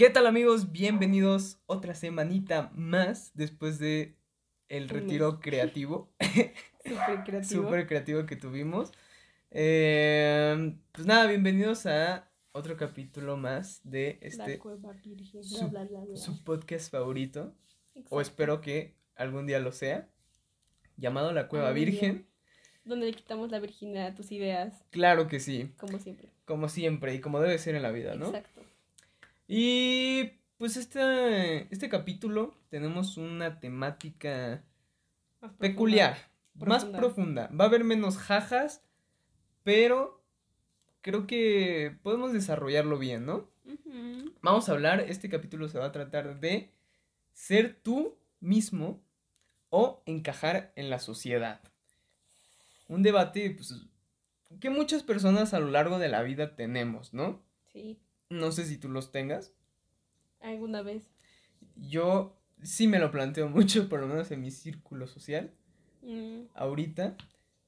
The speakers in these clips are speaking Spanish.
¿Qué tal amigos? Bienvenidos otra semanita más después de el retiro creativo, Súper creativo. súper creativo que tuvimos. Eh, pues nada, bienvenidos a otro capítulo más de La este cueva virgen. su- bla, bla, bla, bla. su podcast favorito, o Exacto. espero que algún día lo sea, llamado La Cueva Algún día. Virgen. Donde le quitamos la virginidad a tus ideas, Claro que sí, como siempre. como siempre y como debe ser en la vida, ¿no? Exacto. Y pues este, este capítulo tenemos una temática Más profunda. peculiar, más Profunda. Va a haber menos jajas, pero creo que podemos desarrollarlo bien, ¿no? Vamos a hablar, este capítulo se va a tratar de ser tú mismo o encajar en la sociedad. Un debate pues, que muchas personas a lo largo de la vida tenemos, ¿no? Sí, No sé si tú los tengas. alguna vez. Yo sí me lo planteo mucho, por lo menos en mi círculo social, Mm, ahorita.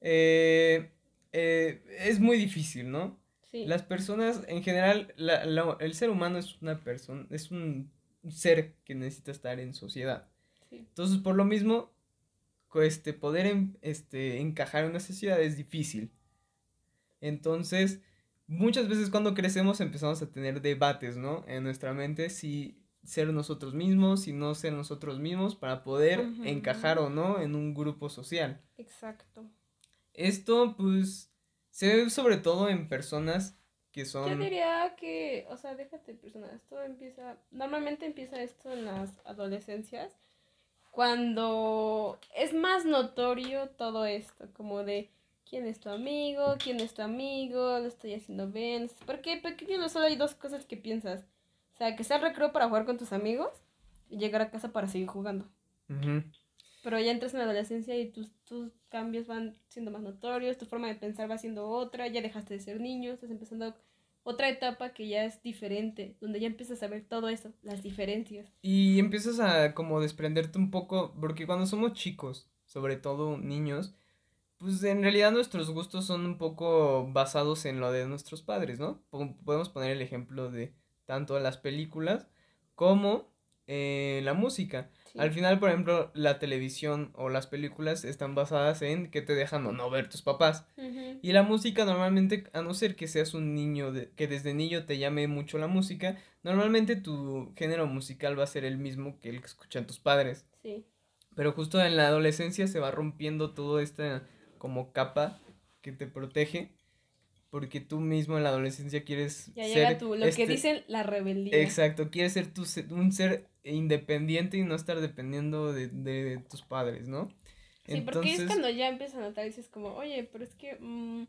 Eh, eh, es muy difícil, ¿no? sí. Las personas, en general, la- la- el ser humano es una persona, es un ser que necesita estar en sociedad. sí. Entonces, por lo mismo, este, poder en- este, encajar en una sociedad es difícil. Entonces, muchas veces cuando crecemos empezamos a tener debates, ¿no? En nuestra mente, si ser nosotros mismos, si no ser nosotros mismos, para poder encajar o no en un grupo social. Exacto. Esto, pues, se ve sobre todo en personas que Yo son... diría que, o sea, déjate persona, esto empieza, normalmente empieza esto en las adolescencias, cuando es más notorio todo esto, como de quién es tu amigo, quién es tu amigo, lo estoy haciendo bien, porque pequeño solo hay dos cosas que piensas, o sea, que sea el recreo para jugar con tus amigos y llegar a casa para seguir jugando. Ujú. Pero ya entras en la adolescencia y tus, tus cambios van siendo más notorios, tu forma de pensar va siendo otra, ya dejaste de ser niño, estás empezando otra etapa que ya es diferente, donde ya empiezas a ver todo eso, las diferencias. Y empiezas a como desprenderte un poco, porque cuando somos chicos, sobre todo niños, pues en realidad nuestros gustos son un poco basados en lo de nuestros padres, ¿no? Po- Podemos poner el ejemplo de tanto las películas como eh, la música. Sí. Al final, por ejemplo, la televisión o las películas están basadas en que te dejan o no ver tus papás. Y la música normalmente, a no ser que seas un niño de- que desde niño te llame mucho la música, normalmente tu género musical va a ser el mismo que el que escuchan tus padres. Sí, Pero justo en la adolescencia se va rompiendo toda esta como capa que te protege, porque tú mismo en la adolescencia quieres ya ser llega tu, lo este- que dicen la rebeldía. Exacto, quieres ser tu, un ser independiente y no estar dependiendo de, de tus padres, ¿no? Sí, porque es cuando ya empiezas a notar, dices como, oye, pero es que, mm,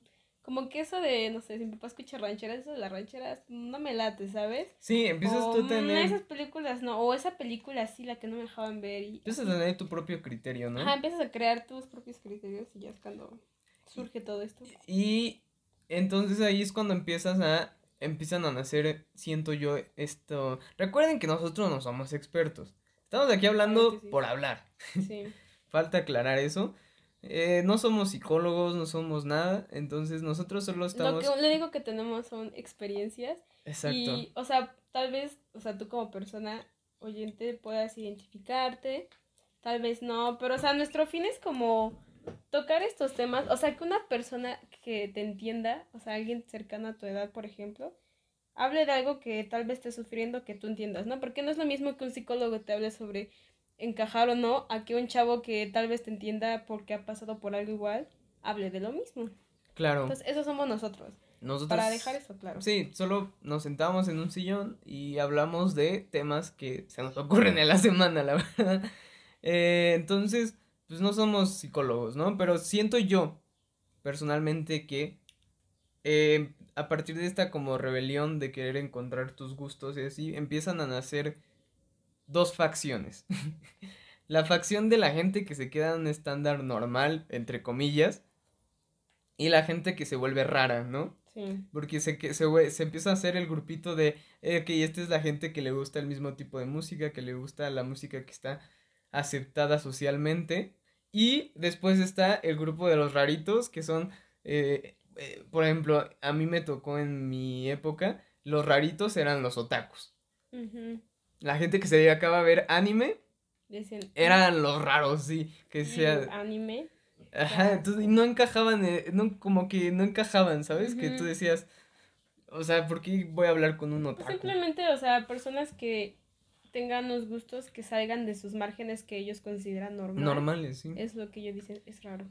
como que eso de, no sé, si mi papá escucha rancheras, eso de las rancheras no me late, ¿sabes? Sí, empiezas o, tú a "Mm, tener... esas películas no, o esa película sí, la que no me dejaban ver y... Empiezas a tener tu propio criterio, ¿no? Ajá, empiezas a crear tus propios criterios y ya es cuando surge todo esto. Y entonces ahí es cuando empiezas a, empiezan a nacer, siento yo, esto. Recuerden que nosotros no somos expertos. Estamos aquí hablando sí. por hablar. Sí. Falta aclarar eso. Eh, no somos psicólogos, no somos nada. Entonces nosotros solo Lo estamos... que lo único que tenemos son experiencias Exacto. y, o sea, tal vez, o sea, tú como persona oyente puedas identificarte, tal vez no, pero, o sea, nuestro fin es como tocar estos temas, o sea, que una persona que te entienda, o sea, alguien cercano a tu edad, por ejemplo, hable de algo que tal vez esté sufriendo que tú entiendas, ¿no? Porque no es lo mismo que un psicólogo te hable sobre encajar o no, a que un chavo que tal vez te entienda porque ha pasado por algo igual, hable de lo mismo. Claro. Entonces, eso somos nosotros. nosotros... Para dejar eso claro. Sí, solo nos sentamos en un sillón y hablamos de temas que se nos ocurren en la semana, la verdad. Eh, entonces, pues no somos psicólogos, ¿no? Pero siento yo, personalmente, que eh, a partir de esta como rebelión de querer encontrar tus gustos y así, empiezan a nacer dos facciones. La facción de la gente que se queda en un estándar normal, entre comillas, y la gente que se vuelve rara, ¿no? Sí. Porque se, que se, se empieza a hacer el grupito de, eh, ok, esta es la gente que le gusta el mismo tipo de música, que le gusta la música que está aceptada socialmente. Y después está el grupo de los raritos, que son, eh, eh, por ejemplo, a mí me tocó en mi época, los raritos eran los otakus. La gente que se dedicaba a ver anime eran los raros, sí. Que "Mm, anime. Ajá, entonces y no encajaban, eh, no, como que no encajaban, ¿sabes? Que tú decías, o sea, ¿por qué voy a hablar con un Pues otaku? simplemente, o sea, personas que tengan unos gustos que salgan de sus márgenes que ellos consideran normal. Normales, sí. Es lo que ellos dicen, es raro.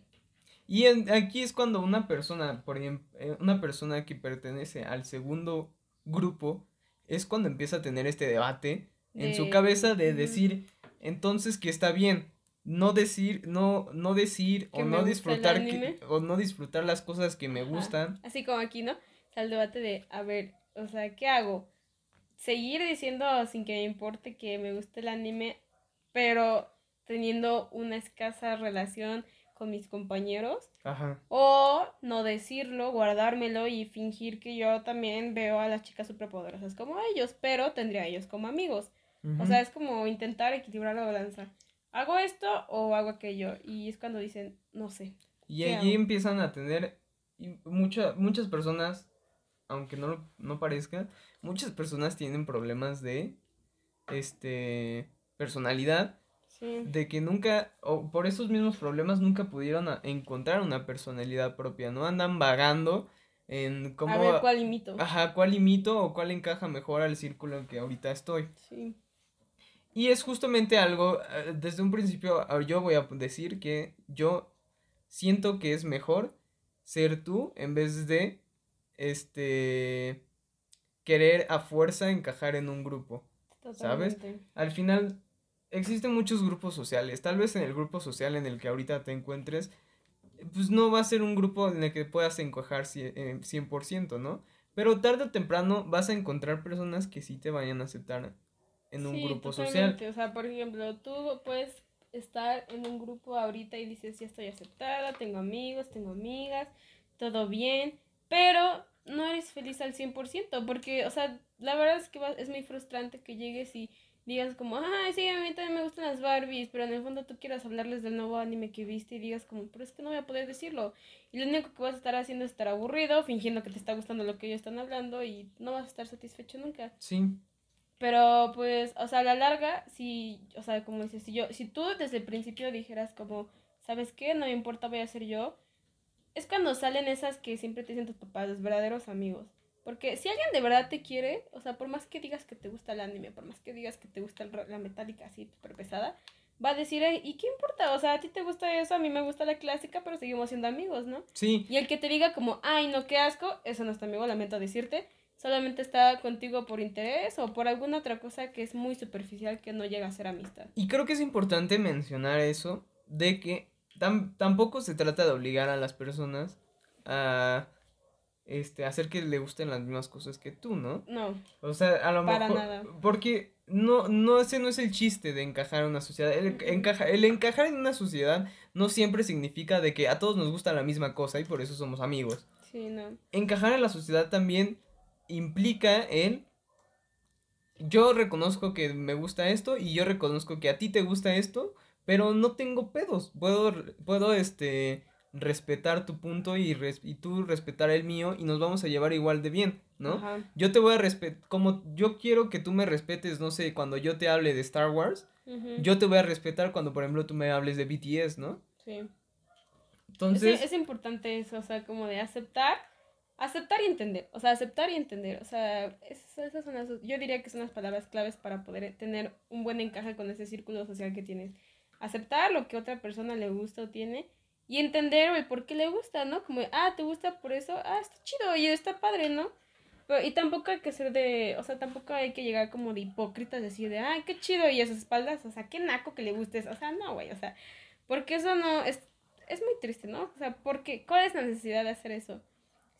Y en- aquí es cuando una persona, por ejemplo, una persona que pertenece al segundo grupo, es cuando empieza a tener este debate en su De- cabeza de decir, entonces que está bien, no decir, no, no decir Que o no disfrutar que- o no disfrutar las cosas que me Ajá. gustan. Así como aquí, ¿no? O sea, el debate de, a ver, o sea, ¿qué hago? Seguir diciendo sin que me importe que me guste el anime, pero teniendo una escasa relación con mis compañeros. Ajá. O no decirlo, guardármelo y fingir que yo también veo a las chicas superpoderosas como ellos, pero tendría a ellos como amigos. O sea, es como intentar equilibrar la balanza. ¿Hago esto o hago aquello? Y es cuando dicen, no sé. Y ¿Qué allí hago? empiezan a tener mucha- muchas personas, aunque no, no parezca, muchas personas tienen problemas de este personalidad, Sí. de que nunca, o por esos mismos problemas nunca pudieron encontrar una personalidad propia, ¿no? Andan vagando en cómo, A ver cuál imito. ajá, cuál imito o cuál encaja mejor al círculo en que ahorita estoy. Sí. Y es justamente algo, eh, desde un principio ah, yo voy a decir que yo siento que es mejor ser tú en vez de, este, querer a fuerza encajar en un grupo. ¿Sabes? Totalmente. Al final, existen muchos grupos sociales. Tal vez en el grupo social en el que ahorita te encuentres, pues no va a ser un grupo en el que puedas encajar cie- eh, 100%, ¿no? Pero tarde o temprano vas a encontrar personas que sí te vayan a aceptar en un Sí, grupo social. totalmente. O sea, por ejemplo, tú puedes estar en un grupo ahorita y dices, ya estoy aceptada, tengo amigos, tengo amigas, todo bien, pero no eres feliz al 100%, porque, o sea, la verdad es que va- es muy frustrante que llegues y digas como, ay, sí, a mí también me gustan las Barbies, pero en el fondo tú quieras hablarles del nuevo anime que viste y digas como, pero es que no voy a poder decirlo. Y lo único que vas a estar haciendo es estar aburrido, fingiendo que te está gustando lo que ellos están hablando y no vas a estar satisfecho nunca. Sí, Pero pues, o sea, a la larga, si, o sea, como dices, si yo, si tú desde el principio dijeras como, ¿sabes qué? No me importa, voy a ser yo. Es cuando salen esas que siempre te dicen tus papás, los verdaderos amigos. Porque si alguien de verdad te quiere, o sea, por más que digas que te gusta el anime, por más que digas que te gusta el la metálica así súper pesada, va a decir, "Ay, ¿y qué importa? O sea, a ti te gusta eso, a mí me gusta la clásica, pero seguimos siendo amigos, ¿no? sí, Y el que te diga como, ay, no, qué asco, eso no es tu amigo, lamento decirte. Solamente está contigo por interés o por alguna otra cosa que es muy superficial que no llega a ser amistad. y creo que es importante mencionar eso, de que tam- tampoco se trata de obligar a las personas a este, hacer que le gusten las mismas cosas que tú, ¿no? No, O sea, a lo Para mejor. nada. Porque no, no, ese no es el chiste de encajar en una sociedad. El, encaja, el encajar en una sociedad no siempre significa de que a todos nos gusta la misma cosa y por eso somos amigos. sí, no. Encajar en la sociedad también implica el. Yo reconozco que me gusta esto y yo reconozco que a ti te gusta esto, pero no tengo pedos. Puedo, puedo este, respetar tu punto y, res- y tú respetar el mío y nos vamos a llevar igual de bien, ¿no? Ajá. Yo te voy a respetar, como yo quiero que tú me respetes, no sé, cuando yo te hable de Star Wars, yo te voy a respetar cuando, por ejemplo, tú me hables de BTS, ¿no? Sí. Entonces, es, es importante eso, o sea, como de aceptar, aceptar y entender, o sea, aceptar y entender, o sea, es- esas son las, yo diría que son las palabras claves para poder tener un buen encaje con ese círculo social que tienes. Aceptar lo que otra persona le gusta o tiene y entender el por qué le gusta, ¿no? Como, ah, te gusta por eso, ah, está chido y está padre, ¿no? Pero, y tampoco hay que ser de, o sea, tampoco hay que llegar como de hipócritas, decir de, ay, qué chido y a sus espaldas, o sea, qué naco que le gustes, o sea, no, güey, o sea, porque eso no, es, es muy triste, ¿no? O sea, porque, ¿cuál es la necesidad de hacer eso?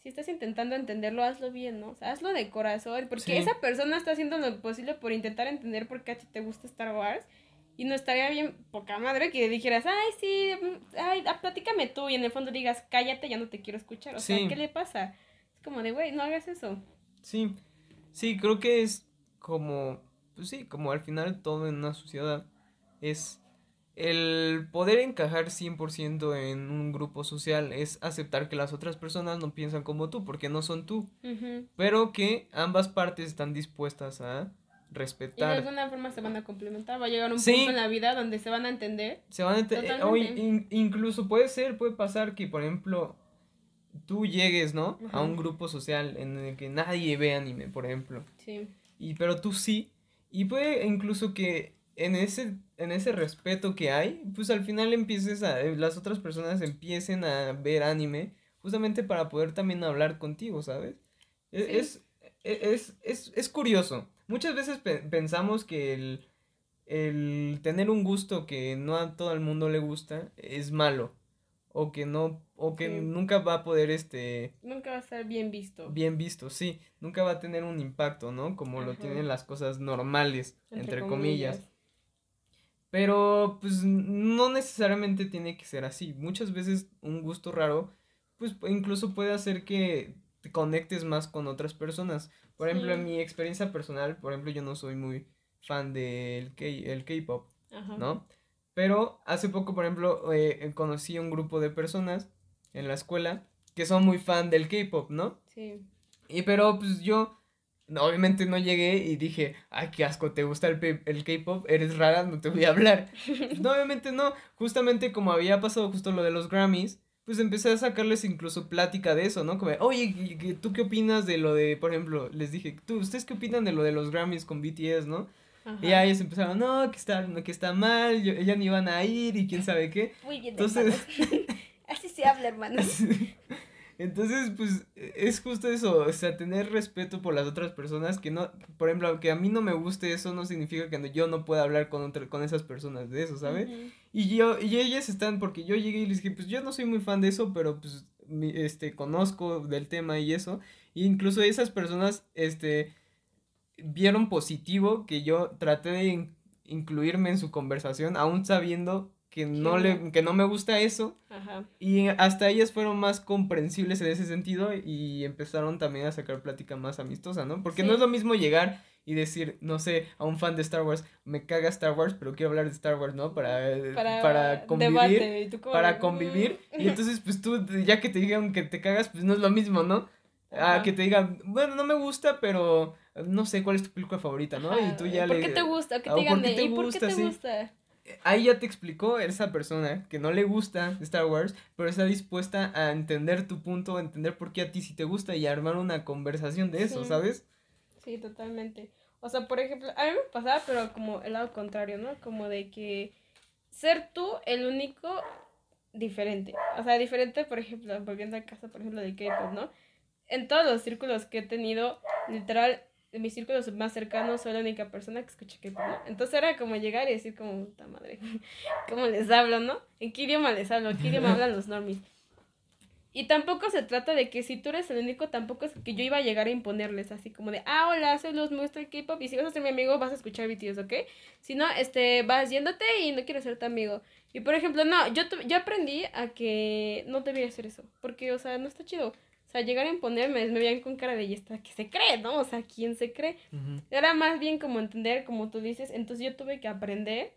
Si estás intentando entenderlo, hazlo bien, ¿no? O sea, hazlo de corazón, porque Sí. esa persona está haciendo lo posible por intentar entender por qué a ti te gusta Star Wars. Y no estaría bien poca madre que dijeras, ay, sí, ay, ah, platícame tú, y en el fondo digas, cállate, ya no te quiero escuchar. O Sí. sea, ¿qué le pasa? Es como de, güey, no hagas eso. sí, sí, creo que es como, pues sí, como al final todo en una sociedad es el poder encajar 100% en un grupo social es aceptar que las otras personas no piensan como tú, porque no son tú. Pero que ambas partes están dispuestas a Y de respetar. alguna forma se van a complementar. Va a llegar un Sí. punto en la vida donde se van a entender. Se van a ente- eh, o in- incluso puede ser, puede pasar que, por ejemplo, tú llegues, ¿no? A un grupo social en el que nadie ve anime, por ejemplo. Sí. Y pero tú sí. Y puede incluso que en ese, en ese respeto que hay, pues al final empieces a, eh, las otras personas empiecen a ver anime, justamente para poder también hablar contigo, ¿sabes? E- Sí. Es, e- es, es, es curioso. Muchas veces pe- pensamos que el, el tener un gusto que no a todo el mundo le gusta es malo. O que no, o que Sí. nunca va a poder este Nunca va a estar bien visto. bien visto, sí, nunca va a tener un impacto, ¿no? Como lo tienen las cosas normales, entre, comillas. Pero pues no necesariamente tiene que ser así. Muchas veces un gusto raro, pues pu- incluso puede hacer que te conectes más con otras personas. Por ejemplo, en mi experiencia personal, por ejemplo, yo no soy muy fan del K- el K-pop. ¿no? Pero hace poco, por ejemplo, eh, conocí a un grupo de personas en la escuela que son muy fan del K-pop, ¿no? Sí. Y pero pues yo obviamente no llegué y dije, ay, qué asco, ¿te gusta el, el K-pop? Eres rara, no te voy a hablar. No, obviamente no. Justamente como había pasado justo lo de los Grammys, pues empecé a sacarles incluso plática de eso, ¿no? Como, oye, ¿y- y- ¿tú qué opinas de lo de, por ejemplo, les dije, ¿tú, ustedes qué opinan de lo de los Grammys con BTS, no? Ajá. Y ellos empezaron, no, que está, que está mal, yo- ya ni iban a ir y quién sabe qué. Muy bien, Entonces- hermanos. Así se habla, hermanos. Entonces, pues, es justo eso, o sea, tener respeto por las otras personas, que no, por ejemplo, aunque a mí no me guste eso, no significa que no- yo no pueda hablar con otra, con esas personas de eso, ¿sabes? Y yo, y ellas están, porque yo llegué y les dije, pues yo no soy muy fan de eso, pero pues, mi- este, conozco del tema y eso, y incluso esas personas, este, vieron positivo que yo traté de in- incluirme en su conversación, aún sabiendo que no le, que no me gusta eso, Ajá. y hasta ellas fueron más comprensibles en ese sentido y empezaron también a sacar plática más amistosa, ¿no? Porque no es lo mismo llegar y decir, no sé, a un fan de Star Wars, me caga Star Wars, pero quiero hablar de Star Wars, ¿no? Para, eh, Para, para convivir, debate. y para convivir. "Mm". Y entonces, pues tú, ya que te digan que te cagas, pues no es lo mismo, ¿no? A que te digan, bueno, no me gusta, pero no sé cuál es tu película favorita, ¿no? Y tú ya ¿Por le... qué te gusta? ¿Qué te ¿o por digan qué de- te ¿Y por qué te gusta? Ahí ya te explicó esa persona que no le gusta Star Wars, pero está dispuesta a entender tu punto, a entender por qué a ti sí te gusta y a armar una conversación de eso, Sí. ¿sabes? Sí, totalmente. O sea, por ejemplo, a mí me pasaba, pero como el lado contrario, ¿no? Como de que ser tú el único diferente. O sea, diferente, por ejemplo, volviendo al caso, por ejemplo, del K-pop, ¿no? En todos los círculos que he tenido, literal, en mis círculos más cercanos soy la única persona que escucha K-pop, ¿no? Entonces era como llegar y decir como, puta madre, ¿cómo les hablo, no? ¿En qué idioma les hablo? ¿En qué idioma hablan los normies? Y tampoco se trata de que si tú eres el único, tampoco es que yo iba a llegar a imponerles así como de, ah, hola, soy me gusta el K-pop y si vas a ser mi amigo vas a escuchar BTS, ¿ok? Si no, este, vas yéndote y no quiero ser tu amigo. Y por ejemplo, no, yo, yo aprendí a que no debía hacer eso, porque, o sea, no está chido. O sea, llegar a imponerme, me veían con cara de, ¿y esta que se cree, no? O sea, ¿quién se cree? Era más bien como entender, como tú dices, entonces yo tuve que aprender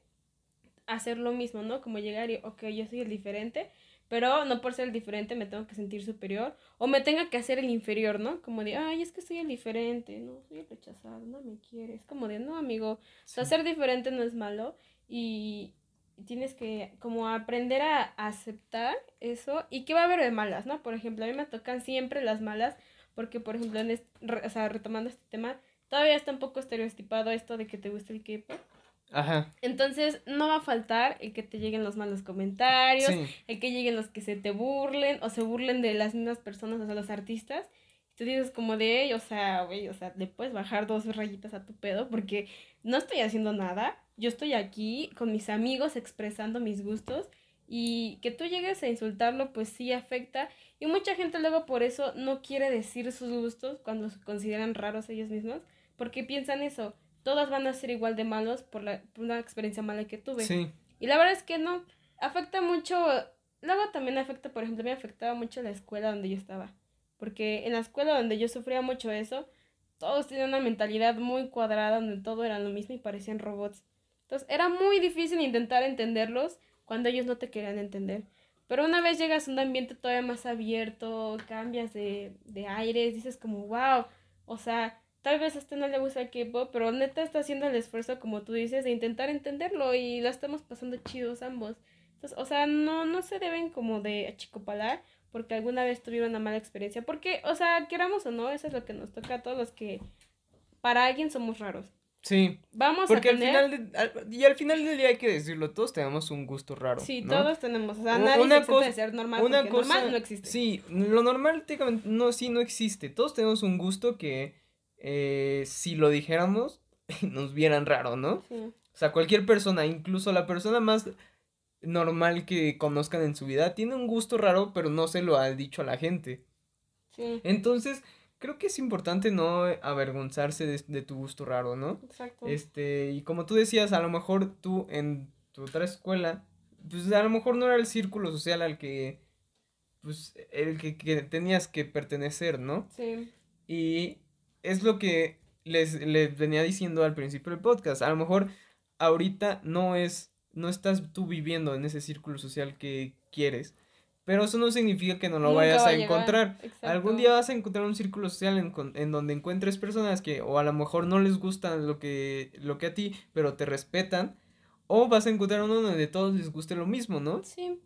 a hacer lo mismo, ¿no? Como llegar y, ok, yo soy el diferente, pero no por ser el diferente me tengo que sentir superior o me tenga que hacer el inferior, ¿no? Como de, ay, es que soy el diferente, no, soy el rechazado, no me quieres. Como de, no, amigo, o sea, Sí. ser diferente no es malo y tienes que como aprender a aceptar eso y qué va a haber de malas, ¿no? Por ejemplo, a mí me tocan siempre las malas porque, por ejemplo, en este, re- o sea, retomando este tema, todavía está un poco estereotipado esto de que te gusta el K-pop. Ajá. Entonces, no va a faltar el que te lleguen los malos comentarios, Sí. el que lleguen los que se te burlen o se burlen de las mismas personas, o sea, los artistas. Tú dices como de, "Ey, o sea, güey, o sea, le puedes bajar dos rayitas a tu pedo porque no estoy haciendo nada. Yo estoy aquí con mis amigos expresando mis gustos y que tú llegues a insultarlo, pues sí afecta. Y mucha gente luego por eso no quiere decir sus gustos cuando se consideran raros ellos mismos, porque piensan eso. Todos van a ser igual de malos por, la, por una experiencia mala que tuve. Sí. Y la verdad es que no, afecta mucho, luego también afecta, por ejemplo, me afectaba mucho la escuela donde yo estaba, porque en la escuela donde yo sufría mucho eso, todos tenían una mentalidad muy cuadrada donde todo era lo mismo y parecían robots. Entonces era muy difícil intentar entenderlos cuando ellos no te querían entender. Pero una vez llegas a un ambiente todavía más abierto, cambias de, de aires, dices como, wow, o sea, tal vez a este no le gusta el K-pop, pero neta está haciendo el esfuerzo, como tú dices, de intentar entenderlo y la estamos pasando chidos ambos. Entonces, o sea, no, no se deben como de achicopalar porque alguna vez tuvieron una mala experiencia. Porque, o sea, queramos o no, eso es lo que nos toca a todos los que para alguien somos raros. Sí. Vamos Porque a al tener... final de- al- y al final del día hay que decirlo, todos tenemos un gusto raro. Sí, ¿no? todos tenemos. O sea, nadie una se cosa- de ser normal Una porque cosa, normal no existe. Sí, lo normal técnicamente no, sí no existe. Todos tenemos un gusto que eh, si lo dijéramos nos vieran raro, ¿no? Sí. O sea, cualquier persona, incluso la persona más normal que conozcan en su vida, tiene un gusto raro, pero no se lo ha dicho a la gente. Sí, Entonces, creo que es importante no avergonzarse de, de tu gusto raro, ¿no? exacto. Este, y como tú decías, a lo mejor tú en tu otra escuela, pues a lo mejor no era el círculo social al que, pues, el que, que tenías que pertenecer, ¿no? Sí, Y es lo que les, les venía diciendo al principio del podcast. A lo mejor ahorita no es, no estás tú viviendo en ese círculo social que quieres, pero eso no significa que no lo Nunca vayas va a encontrar. exacto. Algún día vas a encontrar un círculo social en, en donde encuentres personas que o a lo mejor no les gusta lo que, lo que a ti, pero te respetan, o vas a encontrar uno donde todos les guste lo mismo, ¿no? Sí,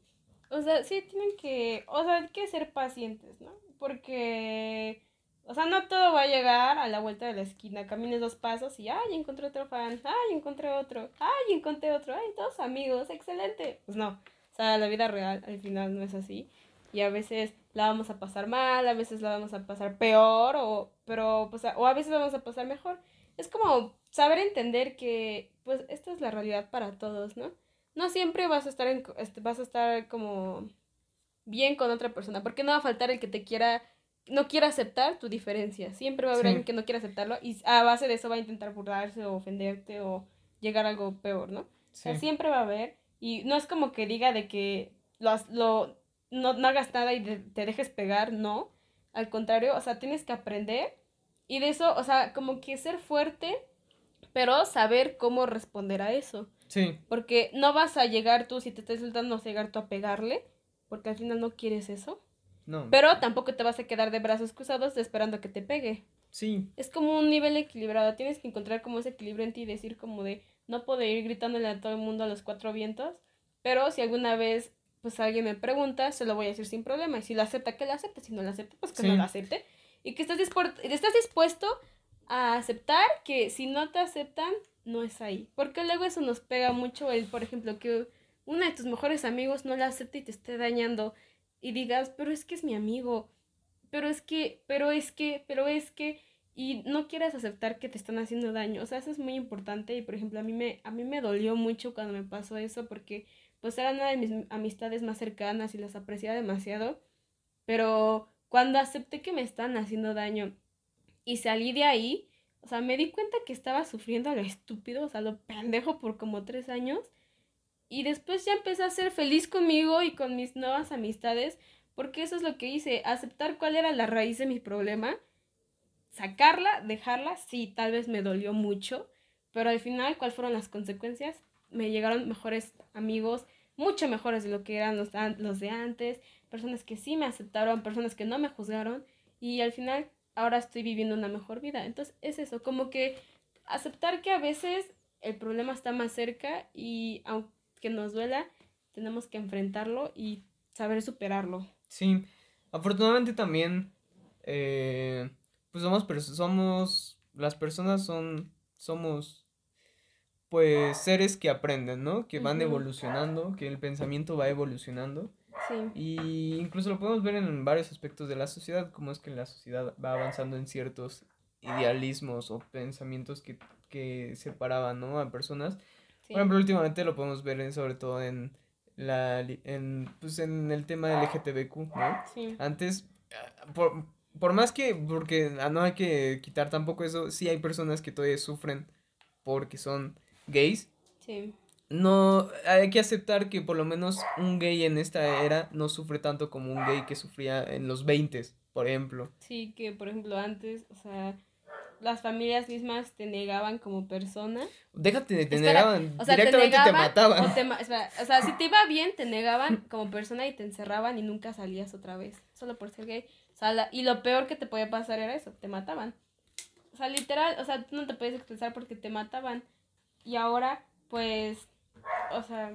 o sea, sí tienen que, o sea, hay que ser pacientes, ¿no? Porque, o sea, no todo va a llegar a la vuelta de la esquina. Camines dos pasos y, ay, encontré otro fan, ay, encontré otro, ay, encontré otro, ay, todos amigos, excelente. Pues no, sea, la vida real al final no es así. Y a veces la vamos a pasar mal, a veces la vamos a pasar peor, o, pero, pues, o a veces la vamos a pasar mejor. Es como saber entender que, pues, esta es la realidad para todos, ¿no? no siempre vas a estar en, este, vas a estar como bien con otra persona, porque no va a faltar el que te quiera, no quiera aceptar tu diferencia. Siempre va a haber Sí. alguien que no quiera aceptarlo y a base de eso va a intentar burlarse o ofenderte o llegar a algo peor, ¿no? O sea, Sí. siempre va a haber y no es como que diga de que lo, lo no, no hagas nada y de- te dejes pegar, no. Al contrario, o sea, tienes que aprender y de eso, o sea, como que ser fuerte, pero saber cómo responder a eso. Sí, Porque no vas a llegar tú, si te estás insultando, no vas a llegar tú a pegarle, porque al final no quieres eso. no. Pero tampoco te vas a quedar de brazos cruzados esperando que te pegue. Sí, Es como un nivel equilibrado, tienes que encontrar como ese equilibrio en ti y decir como de, no puedo ir gritándole a todo el mundo a los cuatro vientos, pero si alguna vez pues alguien me pregunta, se lo voy a decir sin problema. Y si lo acepta, que lo acepte. Si no lo acepta, pues que Sí. no lo acepte. Y que estás, dispor- estás dispuesto a aceptar que si no te aceptan, no es ahí. Porque luego eso nos pega mucho el, por ejemplo, que uno de tus mejores amigos no la acepte y te esté dañando. Y digas, pero es que es mi amigo. Pero es que, pero es que, pero es que. Y no quieras aceptar que te están haciendo daño. O sea, eso es muy importante. Y por ejemplo, a mí me, a mí me dolió mucho cuando me pasó eso. Porque pues era una de mis amistades más cercanas y las apreciaba demasiado. Pero cuando acepté que me estaban haciendo daño y salí de ahí, o sea, me di cuenta que estaba sufriendo a lo estúpido, o sea, lo pendejo por como tres años. Y después ya empecé a ser feliz conmigo y con mis nuevas amistades, porque eso es lo que hice, aceptar cuál era la raíz de mi problema, sacarla, dejarla, sí, tal vez me dolió mucho, pero al final, ¿cuáles fueron las consecuencias? Me llegaron mejores amigos, mucho mejores de lo que eran los, los de antes, personas que sí me aceptaron, personas que no me juzgaron, y al final ahora estoy viviendo una mejor vida. Entonces es eso, como que aceptar que a veces el problema está más cerca y aunque nos duela, tenemos que enfrentarlo y saber superarlo. Sí. Afortunadamente también, eh, pues somos, somos, las personas son, somos, pues seres que aprenden, ¿no? Que van evolucionando, que el pensamiento va evolucionando. Sí, Y incluso lo podemos ver en varios aspectos de la sociedad, como es que la sociedad va avanzando en ciertos idealismos o pensamientos que, que separaban, ¿no? A personas. sí. Por ejemplo, últimamente lo podemos ver en- sobre todo en la en pues en el tema del LGTBQ, ¿no? sí. Antes ah, por, por más que porque ah, no hay que quitar tampoco eso, sí hay personas que todavía sufren porque son gays. Sí, No, hay que aceptar que por lo menos un gay en esta era no sufre tanto como un gay que sufría en los 20, por ejemplo. sí, que por ejemplo antes, o sea, las familias mismas te negaban como persona. Déjate te Espera, negaban, O sea, te directamente te, negaban. mataban. O, te ma- espera, o sea, si te iba bien, te negaban como persona y te encerraban y nunca salías otra vez. Solo por ser gay. O sea, la- y lo peor que te podía pasar era eso, te mataban. O sea, literal, o sea, tú no te puedes expresar porque te mataban. Y ahora, pues, o sea,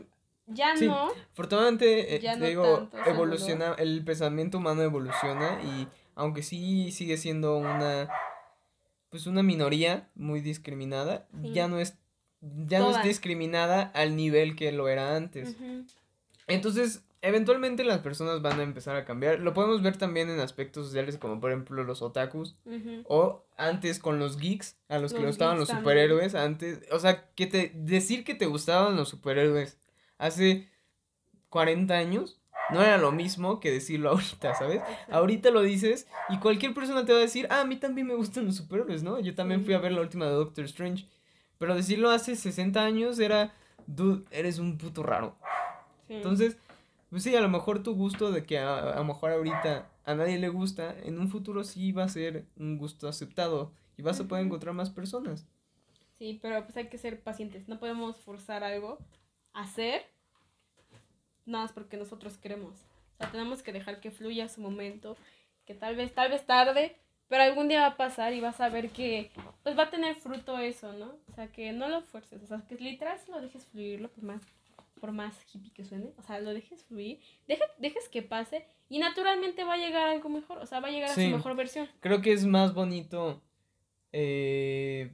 ya Sí, no. Afortunadamente, eh, Ya te no digo, tanto, evoluciona, el pensamiento humano evoluciona y aunque sí sigue siendo una, pues una minoría muy discriminada, Sí. ya no es, ya no es discriminada al nivel que lo era antes. Entonces, eventualmente las personas van a empezar a cambiar. Lo podemos ver también en aspectos sociales como por ejemplo los otakus. O antes con los geeks, a los que le gustaban los superhéroes, antes, o sea, que te decir que te gustaban los superhéroes hace 40 años no era lo mismo que decirlo ahorita, ¿sabes? Ahorita lo dices y cualquier persona te va a decir, ah, a mí también me gustan los superhéroes, ¿no? Yo también fui a ver la última de Doctor Strange. Pero decirlo hace 60 años era, dude, eres un puto raro. Sí. Entonces, pues sí, a lo mejor tu gusto de que a, a lo mejor ahorita a nadie le gusta, en un futuro sí va a ser un gusto aceptado y vas a poder encontrar más personas. Sí, pero pues hay que ser pacientes. No podemos forzar algo a hacer nada más porque nosotros queremos. O sea, tenemos que dejar que fluya su momento, que tal vez, tal vez tarde, pero algún día va a pasar y vas a ver que pues va a tener fruto eso, ¿no? O sea, que no lo fuerces, o sea, que literal lo dejes fluirlo por más por más hippie que suene, o sea, lo dejes fluir, deja, dejes que pase y naturalmente va a llegar algo mejor, o sea, va a llegar a su mejor versión. Creo que es más bonito, eh,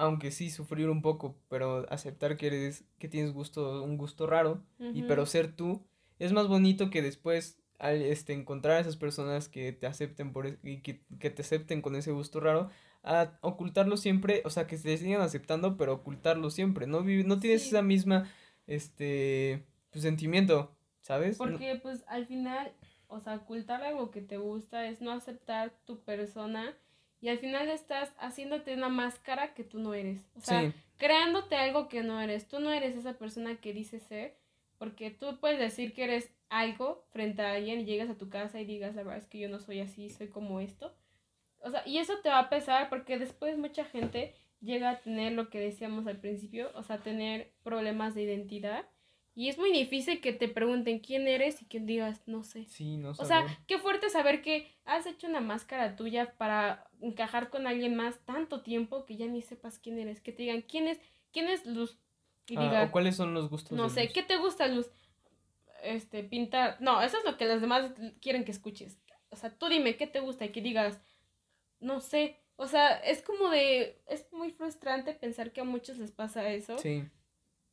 aunque sí sufrir un poco, pero aceptar que eres, que tienes gusto, un gusto raro, y pero ser tú, es más bonito que después al, este, encontrar a esas personas que te acepten por, e- y que, que te acepten con ese gusto raro, a ocultarlo siempre, o sea, que te sigan aceptando, pero ocultarlo siempre, no no tienes Sí. esa misma, este, pues, sentimiento, ¿sabes? No- Porque pues al final, o sea, ocultar algo que te gusta es no aceptar tu persona y al final estás haciéndote una máscara que tú no eres. O sea, sí, creándote algo que no eres. Tú no eres esa persona que dices ser porque tú puedes decir que eres algo frente a alguien y llegas a tu casa y digas, la verdad es que yo no soy así, soy como esto. O sea, y eso te va a pesar porque después mucha gente llega a tener lo que decíamos al principio, o sea, tener problemas de identidad. Y es muy difícil que te pregunten quién eres y que digas, no sé. sí, no O saber. sea, qué fuerte saber que has hecho una máscara tuya para encajar con alguien más tanto tiempo que ya ni sepas quién eres. Que te digan, ¿quién es, quién es Luz? Y Ah, diga, o cuáles son los gustos no de sé, Luz? ¿qué te gusta, Luz? Este, pintar. No, eso es lo que los demás quieren que escuches. O sea, tú dime, ¿qué te gusta? Y que digas, no sé. O sea, es como de, es muy frustrante pensar que a muchos les pasa eso. Sí,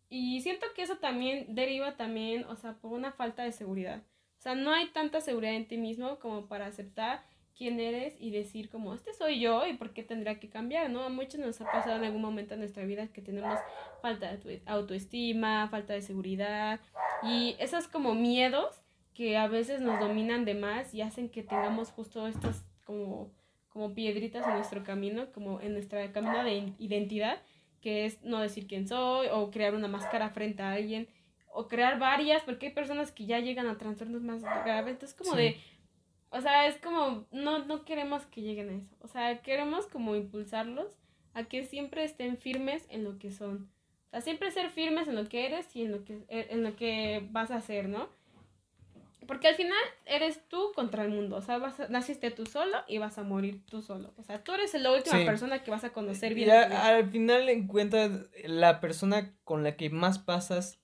Y siento que eso también deriva también, o sea, por una falta de seguridad. O sea, no hay tanta seguridad en ti mismo como para aceptar quién eres y decir como, este soy yo y por qué tendría que cambiar, ¿no? A muchos nos ha pasado en algún momento en nuestra vida que tenemos falta de auto- autoestima, falta de seguridad y esos como miedos que a veces nos dominan de más y hacen que tengamos justo estas como, como piedritas en nuestro camino, como en nuestro camino de identidad que es no decir quién soy o crear una máscara frente a alguien o crear varias porque hay personas que ya llegan a trastornos más graves. Entonces como Sí. de o sea es como no no queremos que lleguen a eso. O sea queremos como impulsarlos a que siempre estén firmes en lo que son. O sea siempre ser firmes en lo que eres y en lo que en lo que vas a hacer no porque al final eres tú contra el mundo, o sea, vas a- naciste tú solo y vas a morir tú solo. O sea, tú eres la última Sí. persona que vas a conocer bien. Ya, al final encuentras la persona con la que más pasas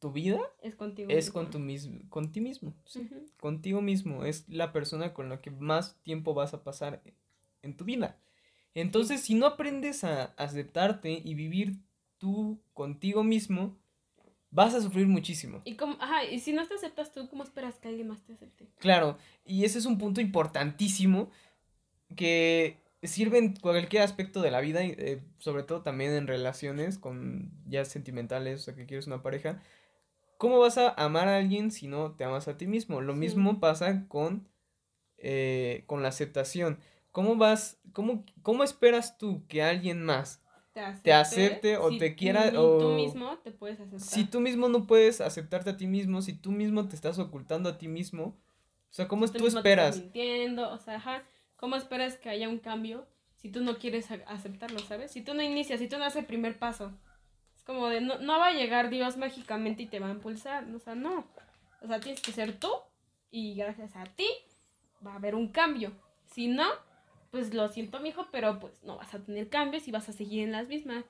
tu vida Es contigo. es mismo. con tu mismo, con ti mismo, sí, contigo mismo, es la persona con la que más tiempo vas a pasar en tu vida. Entonces, si no aprendes a aceptarte y vivir tú contigo mismo, vas a sufrir muchísimo. Y como, ajá, y si no te aceptas tú, ¿cómo esperas que alguien más te acepte? Claro, y ese es un punto importantísimo que sirve en cualquier aspecto de la vida, eh, sobre todo también en relaciones con ya sentimentales, o sea, que quieres una pareja. ¿Cómo vas a amar a alguien si no te amas a ti mismo? Lo Sí. mismo pasa con, eh, con la aceptación. ¿Cómo vas, cómo, cómo esperas tú que alguien más Te acepte o te quiera ni o- tú mismo te puedes aceptar. si tú mismo no puedes aceptarte a ti mismo, si tú mismo te estás ocultando a ti mismo, o sea, ¿cómo Si tú mismo te esperas? mintiendo, o sea, ajá, ¿cómo esperas que haya un cambio si tú no quieres aceptarlo, ¿sabes? Si tú no inicias, si tú no haces el primer paso. Es como de, no, no va a llegar Dios mágicamente y te va a impulsar, o sea, no. O sea, tienes que ser tú y gracias a ti va a haber un cambio. Si no, pues lo siento, mijo, pero pues no vas a tener cambios y vas a seguir en las mismas.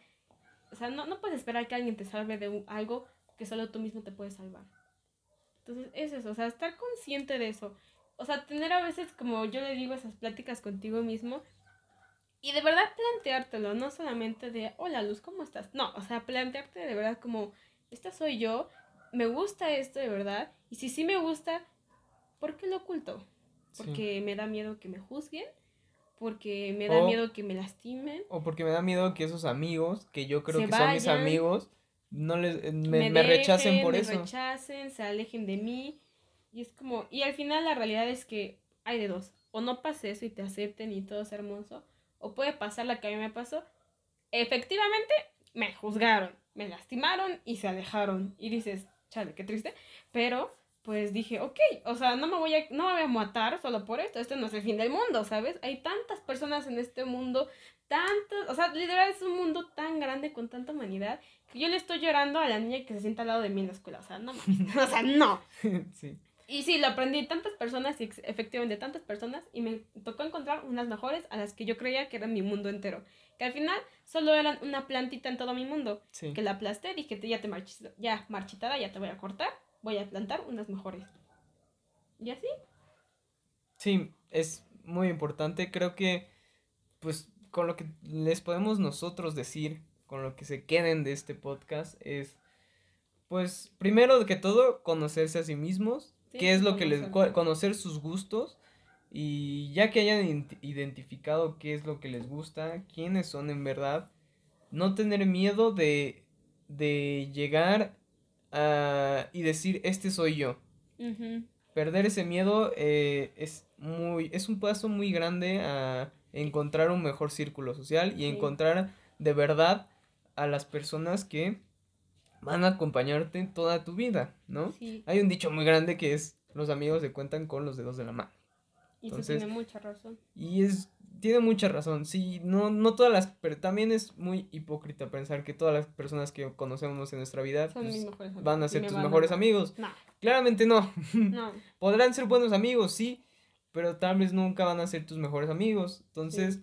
O sea, no, no puedes esperar que alguien te salve de un- algo que solo tú mismo te puedes salvar. Entonces, es eso, o sea, estar consciente de eso. O sea, tener a veces, como yo le digo, esas pláticas contigo mismo. Y de verdad planteártelo, no solamente de, hola Luz, ¿cómo estás? No, o sea, plantearte de verdad como, esta soy yo, me gusta esto de verdad, y si sí me gusta, ¿por qué lo oculto? Sí. Porque me da miedo que me juzguen, porque me da O- miedo que me lastimen, O porque me da miedo que esos amigos, que yo creo que son mis amigos, no les, eh, me, me rechacen por me eso. rechacen, se alejen de mí. Y es como, y al final la realidad es que hay de dos. O no pase eso y te acepten y todo es hermoso. O puede pasar la que a mí me pasó. Efectivamente, me juzgaron, me lastimaron y se alejaron. Y dices, chale, qué triste. Pero, pues dije, ok, o sea, no me voy a, no me voy a matar solo por esto. Este no es el fin del mundo, ¿sabes? Hay tantas personas en este mundo, tantas, o sea, literal es un mundo tan grande con tanta humanidad que yo le estoy llorando a la niña que se sienta al lado de mí en la escuela. O sea, no, mames, o sea, no. sí. Y sí, lo aprendí de tantas personas y efectivamente de tantas personas y me tocó encontrar unas mejores a las que yo creía que eran mi mundo entero. Que al final solo eran una plantita en todo mi mundo. Sí. Que la aplasté, dije, ya te marchis- ya marchitada, ya te voy a cortar, voy a plantar unas mejores. Y así. Sí, es muy importante. Creo que, pues, con lo que les podemos nosotros decir, con lo que se queden de este podcast, es, pues, primero que todo, conocerse a sí mismos, Sí, qué es lo que les, conocer sus gustos, y ya que hayan ident- identificado qué es lo que les gusta, quiénes son en verdad, no tener miedo de, de llegar a, y decir, este soy yo perder ese miedo eh, es muy es un paso muy grande a encontrar un mejor círculo social y Sí. encontrar de verdad a las personas que van a acompañarte toda tu vida, ¿no? Sí, Hay un dicho muy grande que es los amigos se cuentan con los dedos de la mano. y eso entonces- tiene mucha razón. Y es tiene mucha razón. Sí, no no todas las pero también es muy hipócrita pensar que todas las personas que conocemos en nuestra vida pues, van a ser tus a mejores amigos. No, Claramente no. no. Podrán ser buenos amigos, sí, pero tal vez nunca van a ser tus mejores amigos. Entonces,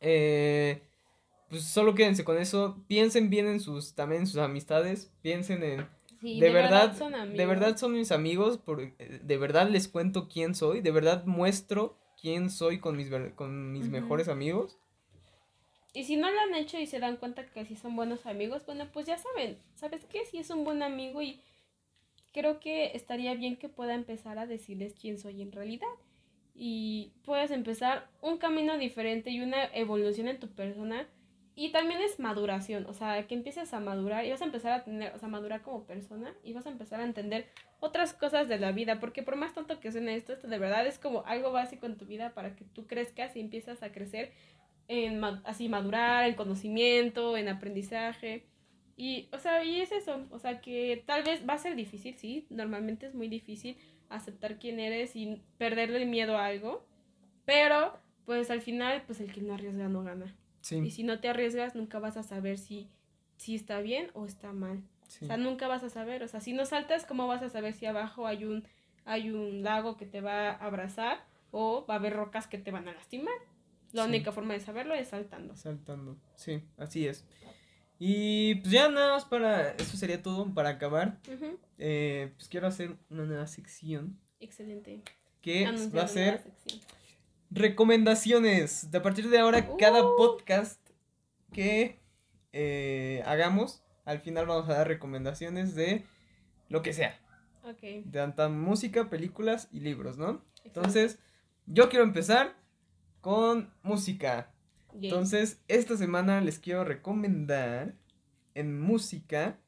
eh, pues solo quédense con eso. Piensen bien en sus, también en sus amistades. Piensen en, Sí, de, verdad, son de verdad son mis amigos, por, eh, de verdad les cuento quién soy, de verdad muestro quién soy con mis, ver- con mis mejores amigos. Y si no lo han hecho y se dan cuenta que sí son buenos amigos, bueno, pues ya saben, ¿sabes qué? Si es un buen amigo y creo que estaría bien que pueda empezar a decirles quién soy en realidad. Y puedas empezar un camino diferente y una evolución en tu persona. Y también es maduración, o sea, que empieces a madurar y vas a empezar a tener, o sea, madurar como persona y vas a empezar a entender otras cosas de la vida, porque por más tonto que suene esto, esto de verdad es como algo básico en tu vida para que tú crezcas y empiezas a crecer en así madurar, en conocimiento, en aprendizaje. Y, o sea, y es eso, o sea, que tal vez va a ser difícil, sí, normalmente es muy difícil aceptar quién eres y perderle el miedo a algo, pero pues al final, pues el que no arriesga no gana. Y si no te arriesgas, nunca vas a saber si, si está bien o está mal. sí. O sea, nunca vas a saber. O sea, si no saltas, ¿cómo vas a saber si abajo hay un, hay un lago que te va a abrazar o va a haber rocas que te van a lastimar? La Sí. única forma de saberlo es saltando. Saltando, sí, así es. Y pues ya nada más para, eso sería todo para acabar. Eh, pues quiero hacer una nueva sección Excelente. que Anunciar va a ser sección. Recomendaciones. De a partir de ahora, cada Uh. podcast que eh, hagamos, al final vamos a dar recomendaciones de lo que sea. Ok. De tanta música, películas y libros, ¿no? Entonces, yo quiero empezar con música. Entonces, esta semana les quiero recomendar en música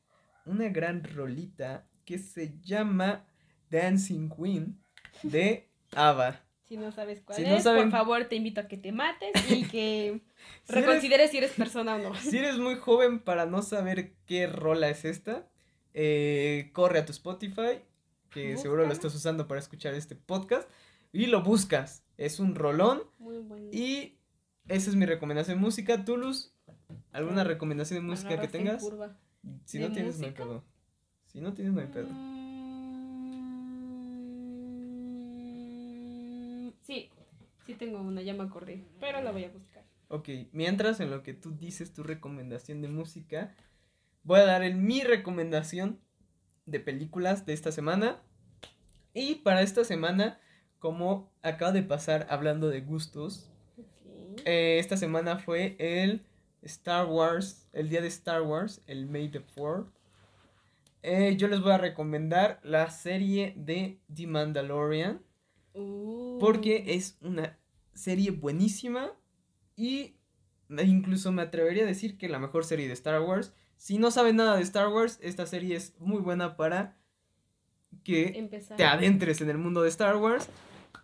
una gran rolita que se llama Dancing Queen de ABBA. Si no sabes cuál si es, no saben- por favor te invito a que te mates y que Si eres, reconsideres si eres persona o no. si eres muy joven para no saber qué rola es esta, eh, corre a tu Spotify, que seguro lo estás usando para escuchar este podcast, y lo buscas. Es un rolón Muy bueno. y esa es mi recomendación de música. Tulus, ¿alguna Ok. recomendación de música que Agarraste en tengas? curva. Si ¿De no tienes, no hay pedo. Si no tienes, no hay pedo. Sí, tengo una, ya me acordé, pero la voy a buscar. Ok, mientras en lo que tú dices tu recomendación de música, voy a dar el, mi recomendación de películas de esta semana. Y para esta semana, como acaba de pasar hablando de gustos, eh, esta semana fue el Star Wars, el día de Star Wars, el May the 4 yo les voy a recomendar la serie de The Mandalorian. Uh. Porque es una serie buenísima y incluso me atrevería a decir que la mejor serie de Star Wars. Si no saben nada de Star Wars, esta serie es muy buena para que Empezar. te adentres en el mundo de Star Wars.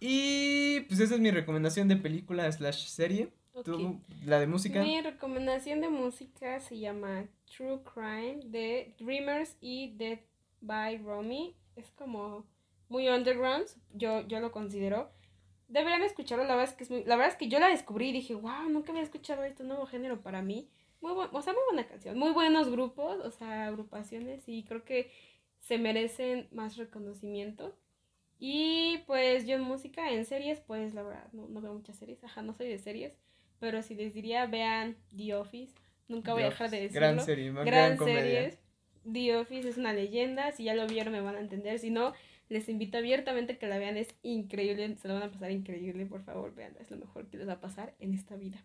Y pues esa es mi recomendación de película slash serie. ¿Tú, la de música? Mi recomendación de música se llama True Crime de Dreamers y Dead by Romy. Es como muy underground, yo, yo lo considero. Deberían escucharlo, la verdad es que es muy, la verdad es que yo la descubrí y dije, wow, nunca había escuchado este nuevo género para mí. Muy o sea, muy buena canción, muy buenos grupos, o sea, agrupaciones y creo que se merecen más reconocimiento. Y pues yo en música, en series, pues la verdad, no, no veo muchas series, ajá, no soy de series, pero si les diría, vean The Office, nunca voy a The dejar de decirlo. Gran serie, gran, Gran comedia. series. The Office es una leyenda. Si ya lo vieron, me van a entender. Si no, les invito abiertamente a que la vean. Es increíble. Se lo van a pasar increíble. Por favor, veanla. Es lo mejor que les va a pasar en esta vida.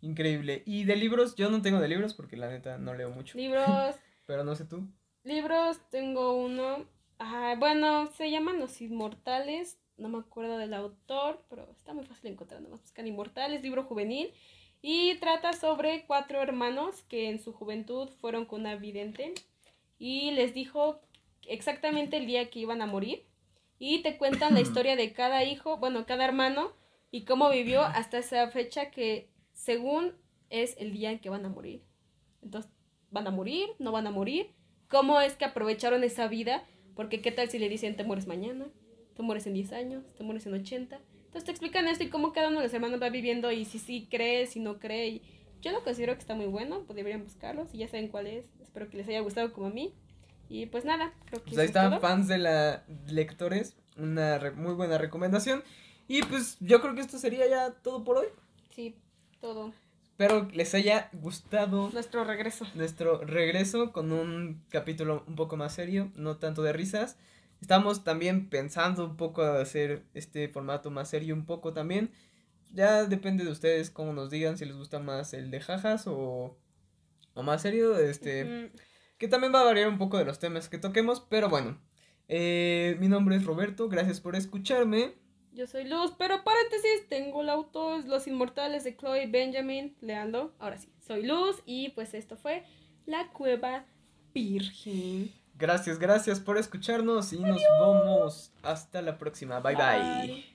Increíble. Y de libros, yo no tengo de libros porque la neta no leo mucho. Libros. Pero no sé tú. libros, tengo uno. Ah, bueno, se llaman Los Inmortales. No me acuerdo del autor, pero está muy fácil encontrar. Nomás buscan Inmortales, libro juvenil. Y trata sobre cuatro hermanos que en su juventud fueron con una vidente y les dijo exactamente el día que iban a morir. Y te cuentan la historia de cada hijo, bueno, cada hermano y cómo vivió hasta esa fecha que según es el día en que van a morir. Entonces, ¿van a morir? ¿No van a morir? ¿Cómo es que aprovecharon esa vida? Porque qué tal si le dicen te mueres mañana, te mueres en 10 años, te mueres en 80. Entonces te explican esto y cómo cada uno de los hermanos va viviendo y si sí cree, si no cree. Yo lo considero que está muy bueno, pues deberían buscarlo, si ya saben cuál es. Espero que les haya gustado como a mí. Y pues nada, creo que Pues ahí están todo. fans de la lectores, una re- muy buena recomendación. Y pues yo creo que esto sería ya todo por hoy. Sí, todo. Espero les haya gustado Nuestro regreso. nuestro regreso con un capítulo un poco más serio, no tanto de risas. Estamos también pensando un poco de hacer este formato más serio un poco también. Ya depende de ustedes cómo nos digan si les gusta más el de jajas o, o más serio. Este. Que también va a variar un poco de los temas que toquemos, pero bueno. Eh, mi nombre es Roberto, gracias por escucharme. Yo soy Luz, pero paréntesis, tengo el auto, Los Inmortales de Chloe Benjamin, leando. Ahora sí, soy Luz y pues esto fue La Cueva Virgen. Gracias, gracias por escucharnos y nos vemos hasta la próxima. bye. bye. Bye.